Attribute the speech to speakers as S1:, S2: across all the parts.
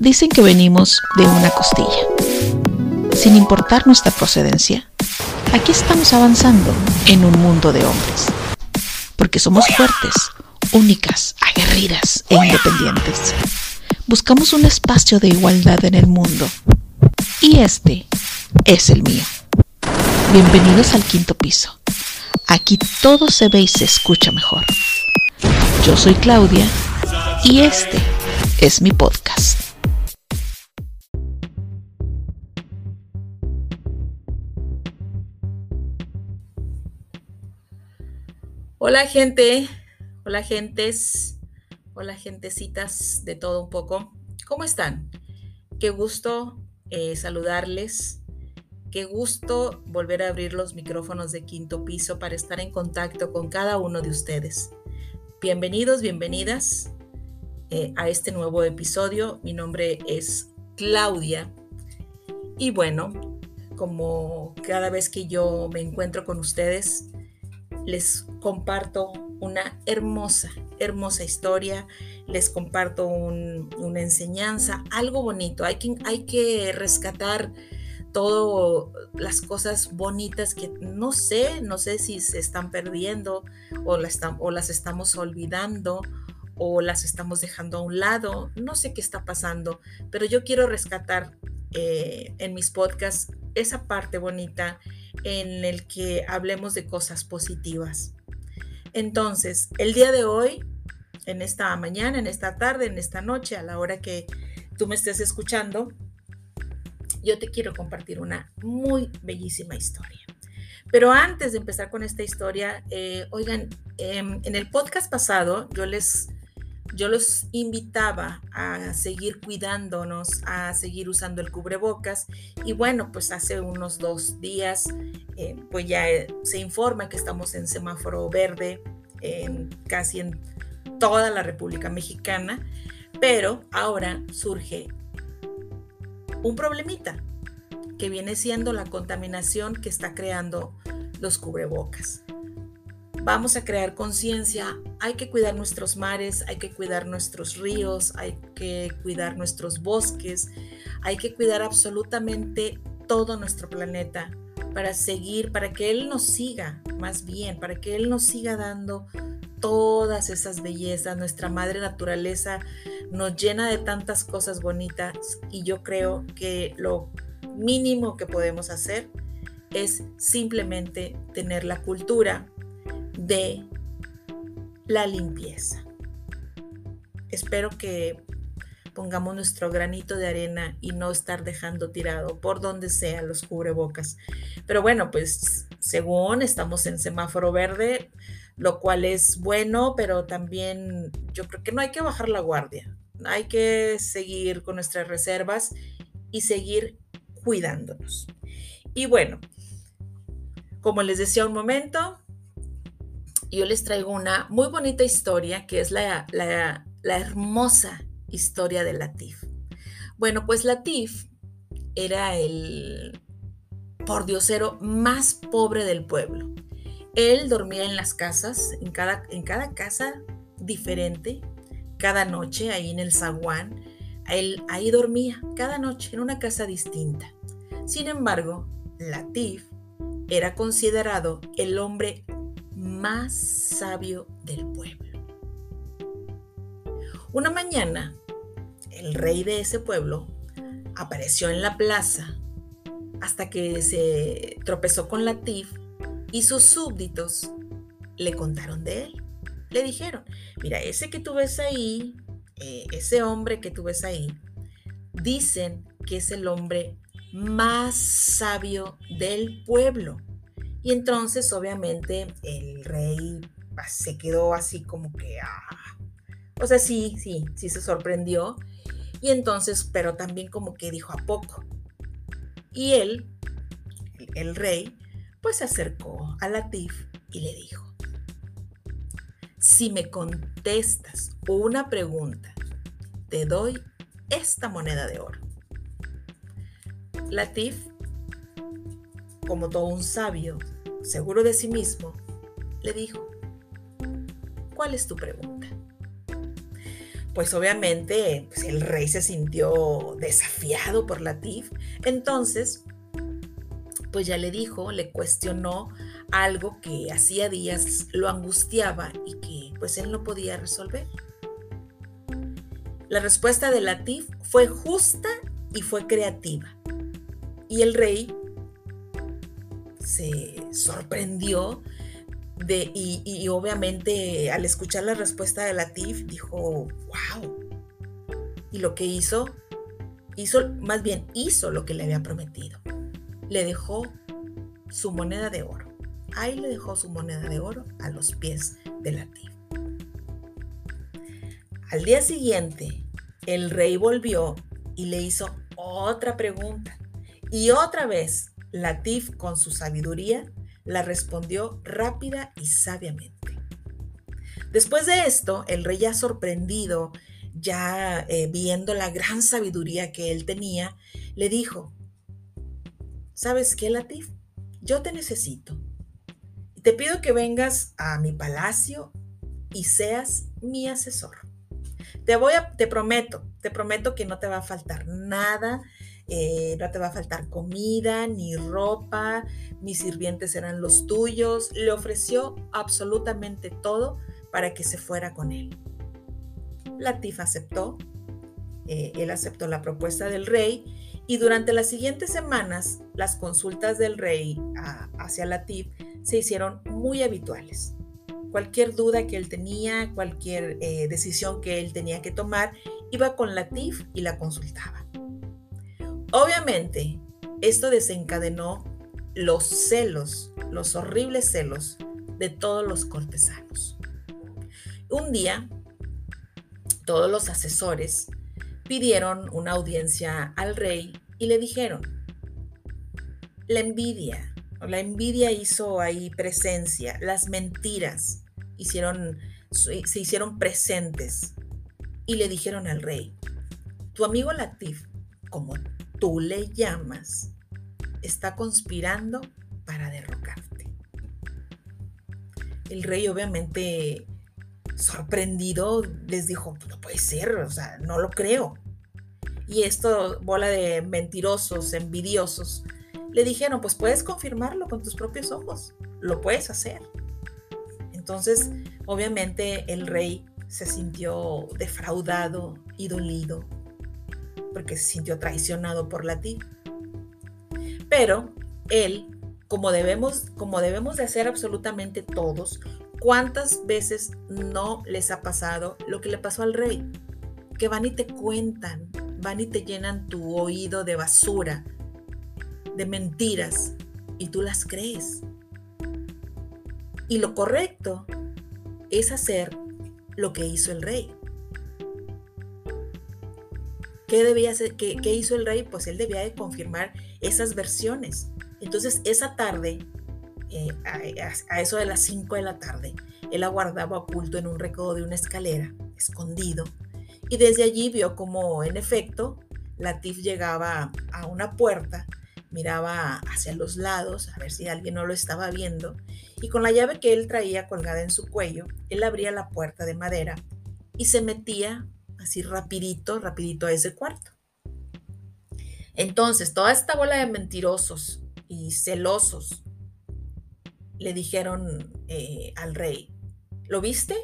S1: Dicen que venimos de una costilla. Sin importar nuestra procedencia, aquí estamos avanzando en un mundo de hombres. Porque somos fuertes, únicas, aguerridas e independientes. Buscamos un espacio de igualdad en el mundo. Y este es el mío. Bienvenidos al quinto piso. Aquí todo se ve y se escucha mejor. Yo soy Claudia y este es mi podcast. Hola gente, hola gentes, hola gentecitas de todo un poco. ¿Cómo están? Qué gusto eh, saludarles. Qué gusto volver a abrir los micrófonos de quinto piso para estar en contacto con cada uno de ustedes. Bienvenidos, bienvenidas eh, a este nuevo episodio. Mi nombre es Claudia. Y bueno, como cada vez que yo me encuentro con ustedes, les comparto una hermosa, hermosa historia, les comparto una enseñanza, algo bonito. Hay que, hay que rescatar todas las cosas bonitas que no sé, no sé si se están perdiendo o, o las estamos olvidando o las estamos dejando a un lado, no sé qué está pasando, pero yo quiero rescatar eh, en mis podcasts esa parte bonita en el que hablemos de cosas positivas. Entonces, el día de hoy, en esta mañana, en esta tarde, en esta noche, a la hora que tú me estés escuchando, yo te quiero compartir una muy bellísima historia. Pero antes de empezar con esta historia, eh, oigan, em, en el podcast pasado yo les, yo los invitaba a seguir cuidándonos, a seguir usando el cubrebocas. Y bueno, pues hace unos dos días, eh, pues ya se informa que estamos en semáforo verde en casi en toda la República Mexicana, pero ahora surge un problemita que viene siendo la contaminación que está creando los cubrebocas. Vamos a crear conciencia, hay que cuidar nuestros mares, hay que cuidar nuestros ríos, hay que cuidar nuestros bosques, hay que cuidar absolutamente todo nuestro planeta para seguir, para que Él nos siga, más bien, para que Él nos siga dando todas esas bellezas. Nuestra madre naturaleza nos llena de tantas cosas bonitas y yo creo que lo mínimo que podemos hacer es simplemente tener la cultura de la limpieza. Espero que pongamos nuestro granito de arena y no estar dejando tirado por donde sea los cubrebocas. Pero bueno, pues según estamos en semáforo verde, lo cual es bueno, pero también yo creo que no hay que bajar la guardia. Hay que seguir con nuestras reservas y seguir cuidándonos. Y bueno, como les decía un momento, yo les traigo una muy bonita historia que es la, la, hermosa historia de Latif. Bueno, pues Latif era el pordiosero más pobre del pueblo. Él dormía en las casas, en cada, en cada casa diferente, cada noche ahí en el zaguán, él ahí dormía cada noche en una casa distinta. Sin embargo, Latif era considerado el hombre más sabio del pueblo. Una mañana, el rey de ese pueblo apareció en la plaza hasta que se tropezó con Latif y sus súbditos le contaron de él. Le dijeron, mira, ese que tú ves ahí eh, ese hombre que tú ves ahí, dicen que es el hombre más sabio del pueblo. Y entonces, obviamente, el rey se quedó así como que, ah, o sea, sí, sí, sí se sorprendió. Y entonces, pero también como que dijo a poco. Y él, el rey, pues se acercó a Latif y le dijo, si me contestas una pregunta, te doy esta moneda de oro. Latif, como todo un sabio, seguro de sí mismo, le dijo, ¿cuál es tu pregunta? pues obviamente pues el rey se sintió desafiado por Latif. Entonces, pues ya le dijo, le cuestionó algo que hacía días lo angustiaba y que pues él no podía resolver. La respuesta de Latif fue justa y fue creativa. Y el rey se sorprendió de, y, obviamente al escuchar la respuesta de Latif dijo, wow. Y lo que hizo, hizo, más bien hizo lo que le había prometido. Le dejó su moneda de oro. Ahí le dejó su moneda de oro a los pies de Latif. Al día siguiente, el rey volvió y le hizo otra pregunta. Y otra vez, Latif, con su sabiduría, la respondió rápida y sabiamente. Después de esto, el rey ya sorprendido, ya eh, viendo la gran sabiduría que él tenía, le dijo, ¿sabes qué, Latif? Yo te necesito. Te pido que vengas a mi palacio y seas mi asesor. Te voy a, te prometo, te prometo que no te va a faltar nada, eh, no te va a faltar comida, ni ropa, mis sirvientes serán los tuyos. Le ofreció absolutamente todo para que se fuera con él. Latif aceptó, eh, él aceptó la propuesta del rey y durante las siguientes semanas las consultas del rey hacia Latif se hicieron muy habituales cualquier duda que él tenía, cualquier eh, decisión que él tenía que tomar, iba con Latif y la consultaba. Obviamente, esto desencadenó los celos, los horribles celos de todos los cortesanos. Un día, todos los asesores pidieron una audiencia al rey y le dijeron, la envidia la envidia hizo ahí presencia, las mentiras se hicieron presentes y le dijeron al rey, tu amigo Latif, como tú le llamas, está conspirando para derrocarte. El rey obviamente sorprendido les dijo, no puede ser, o sea, no lo creo. Y esto, bola de mentirosos, envidiosos, le dijeron, pues puedes confirmarlo con tus propios ojos, lo puedes hacer. Entonces, obviamente el rey se sintió defraudado y dolido porque se sintió traicionado por la tía. Pero él, como debemos, como debemos de hacer absolutamente todos, ¿cuántas veces no les ha pasado lo que le pasó al rey? Que van y te cuentan, van y te llenan tu oído de basura, de mentiras y tú las crees. Y lo correcto es hacer lo que hizo el rey. ¿Qué, debía hacer, qué, hizo el rey? Pues él debía de confirmar esas versiones. Entonces, esa tarde, eh, a, eso de las 5 de la tarde, él aguardaba oculto en un recodo de una escalera, escondido, y desde allí vio como, en efecto, Latif llegaba a una puerta miraba hacia los lados a ver si alguien no lo estaba viendo y con la llave que él traía colgada en su cuello, él abría la puerta de madera y se metía así rapidito, rapidito a ese cuarto. Entonces, toda esta bola de mentirosos y celosos le dijeron eh, al rey, ¿lo viste?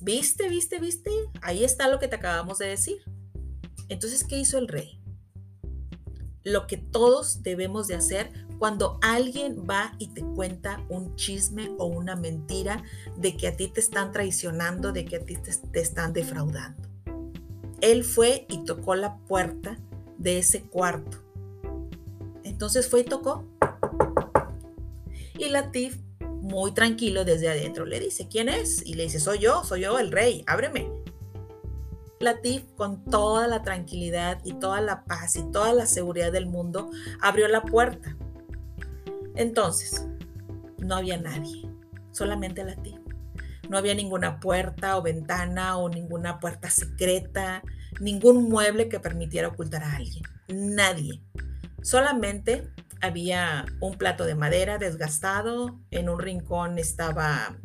S1: ¿Viste, viste, viste? Ahí está lo que te acabamos de decir. Entonces, ¿qué hizo el rey? lo que todos debemos de hacer cuando alguien va y te cuenta un chisme o una mentira de que a ti te están traicionando, de que a ti te, están defraudando. Él fue y tocó la puerta de ese cuarto. Entonces fue y tocó. Y Latif, muy tranquilo desde adentro, le dice, ¿quién es? Y le dice, soy yo, soy yo el rey, ábreme. Latif, con toda la tranquilidad y toda la paz y toda la seguridad del mundo, abrió la puerta. Entonces, no había nadie, solamente Latif. No había ninguna puerta o ventana o ninguna puerta secreta, ningún mueble que permitiera ocultar a alguien. Nadie. Solamente había un plato de madera desgastado, en un rincón estaba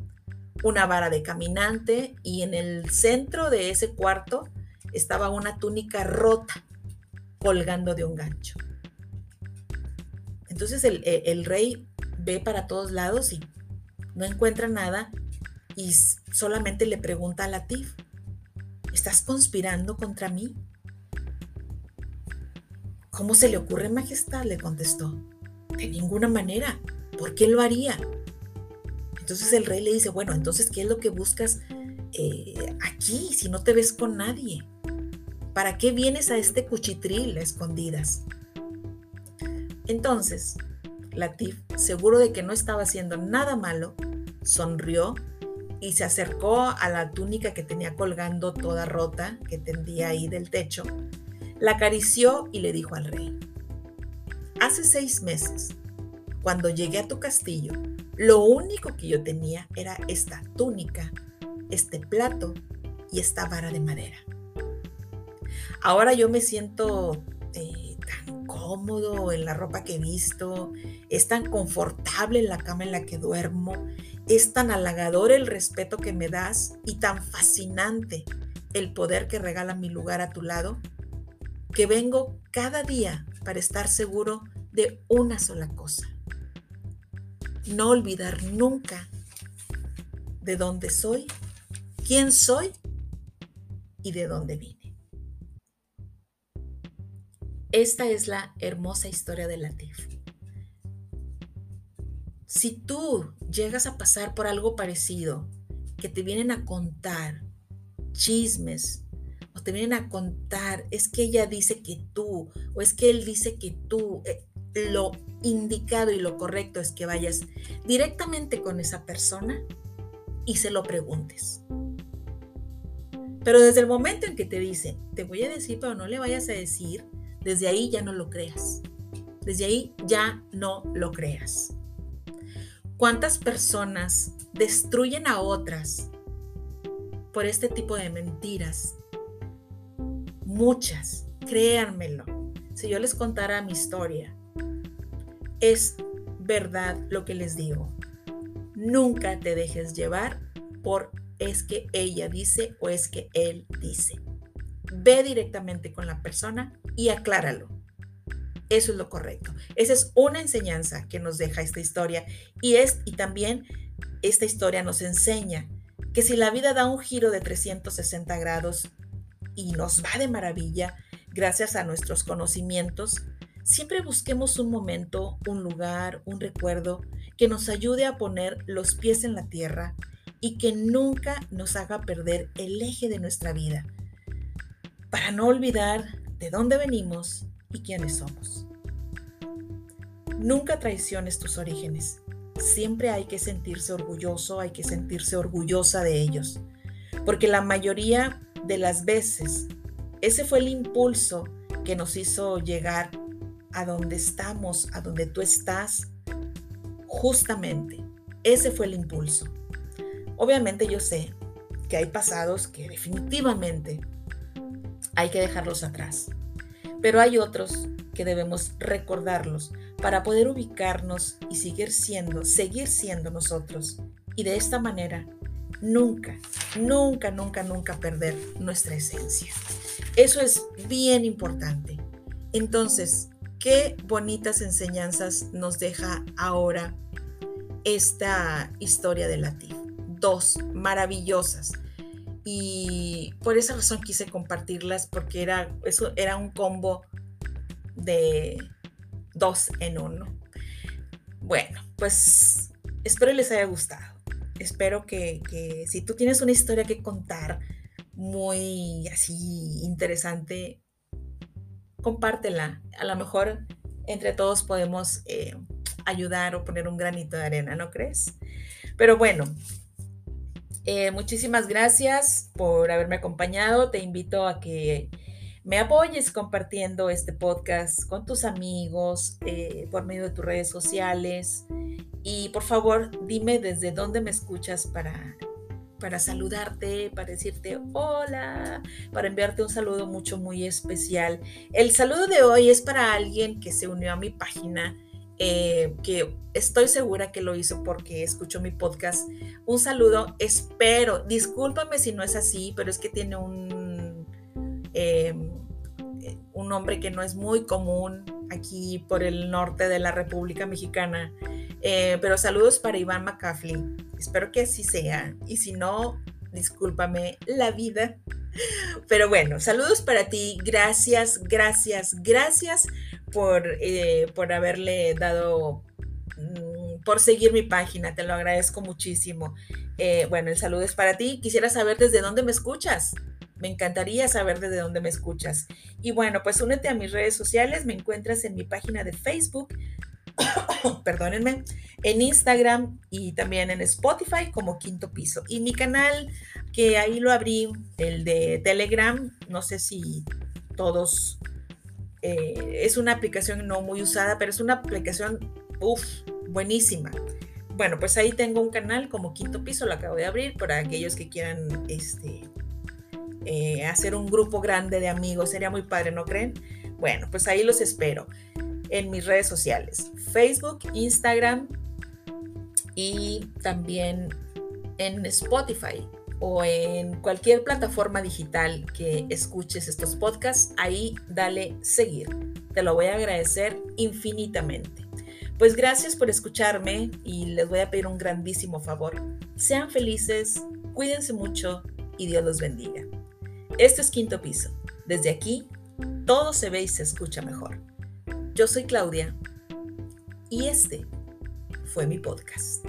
S1: una vara de caminante y en el centro de ese cuarto estaba una túnica rota colgando de un gancho. Entonces el, el rey ve para todos lados y no encuentra nada y solamente le pregunta a Latif, ¿estás conspirando contra mí? ¿Cómo se le ocurre, Majestad? le contestó. De ninguna manera. ¿Por qué lo haría? Entonces el rey le dice, bueno, entonces, ¿qué es lo que buscas eh, aquí si no te ves con nadie? ¿Para qué vienes a este cuchitril a escondidas? Entonces, Latif, seguro de que no estaba haciendo nada malo, sonrió y se acercó a la túnica que tenía colgando toda rota, que tendía ahí del techo, la acarició y le dijo al rey, hace seis meses, cuando llegué a tu castillo, lo único que yo tenía era esta túnica, este plato y esta vara de madera. Ahora yo me siento eh, tan cómodo en la ropa que he visto, es tan confortable en la cama en la que duermo es tan halagador el respeto que me das y tan fascinante el poder que regala mi lugar a tu lado, que vengo cada día para estar seguro de una sola cosa. No olvidar nunca de dónde soy, quién soy y de dónde vine. Esta es la hermosa historia de Latif. Si tú llegas a pasar por algo parecido, que te vienen a contar chismes, o te vienen a contar, es que ella dice que tú, o es que él dice que tú, eh, lo indicado y lo correcto es que vayas directamente con esa persona y se lo preguntes. Pero desde el momento en que te dice, te voy a decir, pero no le vayas a decir, desde ahí ya no lo creas. Desde ahí ya no lo creas. ¿Cuántas personas destruyen a otras por este tipo de mentiras? Muchas, créanmelo. Si yo les contara mi historia, es verdad lo que les digo. Nunca te dejes llevar por es que ella dice o es que él dice. Ve directamente con la persona y acláralo. Eso es lo correcto. Esa es una enseñanza que nos deja esta historia y, es, y también esta historia nos enseña que si la vida da un giro de 360 grados y nos va de maravilla gracias a nuestros conocimientos, siempre busquemos un momento, un lugar, un recuerdo que nos ayude a poner los pies en la tierra y que nunca nos haga perder el eje de nuestra vida, para no olvidar de dónde venimos y quiénes somos. Nunca traiciones tus orígenes. Siempre hay que sentirse orgulloso, hay que sentirse orgullosa de ellos. Porque la mayoría de las veces, ese fue el impulso que nos hizo llegar a donde estamos, a donde tú estás. Justamente, ese fue el impulso. Obviamente yo sé que hay pasados que definitivamente hay que dejarlos atrás. Pero hay otros que debemos recordarlos para poder ubicarnos y seguir siendo, seguir siendo nosotros. Y de esta manera, nunca, nunca, nunca, nunca perder nuestra esencia. Eso es bien importante. Entonces, qué bonitas enseñanzas nos deja ahora esta historia de Latif. Dos maravillosas y por esa razón quise compartirlas porque era, eso era un combo de dos en uno. Bueno, pues espero les haya gustado. Espero que, que si tú tienes una historia que contar muy así interesante, compártela. A lo mejor entre todos podemos eh, ayudar o poner un granito de arena, ¿no crees? Pero bueno, eh, muchísimas gracias por haberme acompañado. Te invito a que me apoyes compartiendo este podcast con tus amigos, eh, por medio de tus redes sociales. Y por favor, dime desde dónde me escuchas para, para saludarte, para decirte hola, para enviarte un saludo mucho, muy especial. El saludo de hoy es para alguien que se unió a mi página eh, que estoy segura que lo hizo porque escuchó mi podcast. Un saludo, espero, discúlpame si no es así, pero es que tiene un, em, un nombre que no es muy común aquí por el norte de la República Mexicana. Eh, pero saludos para Iván McCaffrey. Espero que así sea. Y si no, discúlpame la vida. Pero bueno, saludos para ti. Gracias, gracias, gracias por, eh, por haberle dado, mm, por seguir mi página. Te lo agradezco muchísimo. Eh, bueno, el saludo es para ti. Quisiera saber desde dónde me escuchas. Me encantaría saber desde dónde me escuchas. Y bueno, pues únete a mis redes sociales. Me encuentras en mi página de Facebook. perdónenme, en Instagram y también en Spotify como Quinto Piso. Y mi canal, que ahí lo abrí, el de Telegram, no sé si todos, eh, es una aplicación no muy usada, pero es una aplicación, uff, buenísima. Bueno, pues ahí tengo un canal como Quinto Piso, lo acabo de abrir para aquellos que quieran este, eh, hacer un grupo grande de amigos. Sería muy padre, ¿no creen? Bueno, pues ahí los espero en mis redes sociales, Facebook, Instagram y también en Spotify o en cualquier plataforma digital que escuches estos podcasts, ahí dale seguir. Te lo voy a agradecer infinitamente. Pues gracias por escucharme y les voy a pedir un grandísimo favor. Sean felices, cuídense mucho y Dios los bendiga. Esto es Quinto Piso. Desde aquí, todo se ve y se escucha mejor. Yo soy Claudia y este fue mi podcast.